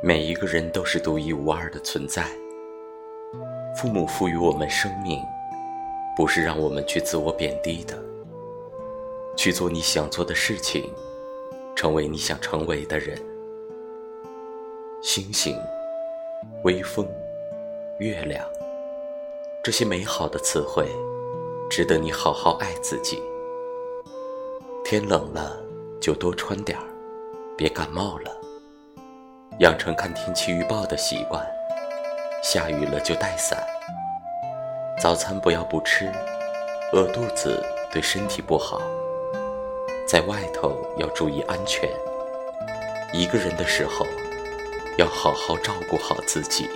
每一个人都是独一无二的存在。父母赋予我们生命，不是让我们去自我贬低的。去做你想做的事情，成为你想成为的人。星星、微风、月亮，这些美好的词汇，值得你好好爱自己。天冷了，就多穿点儿，别感冒了。养成看天气预报的习惯，下雨了就带伞。早餐不要不吃，饿肚子对身体不好。在外头要注意安全，一个人的时候要好好照顾好自己。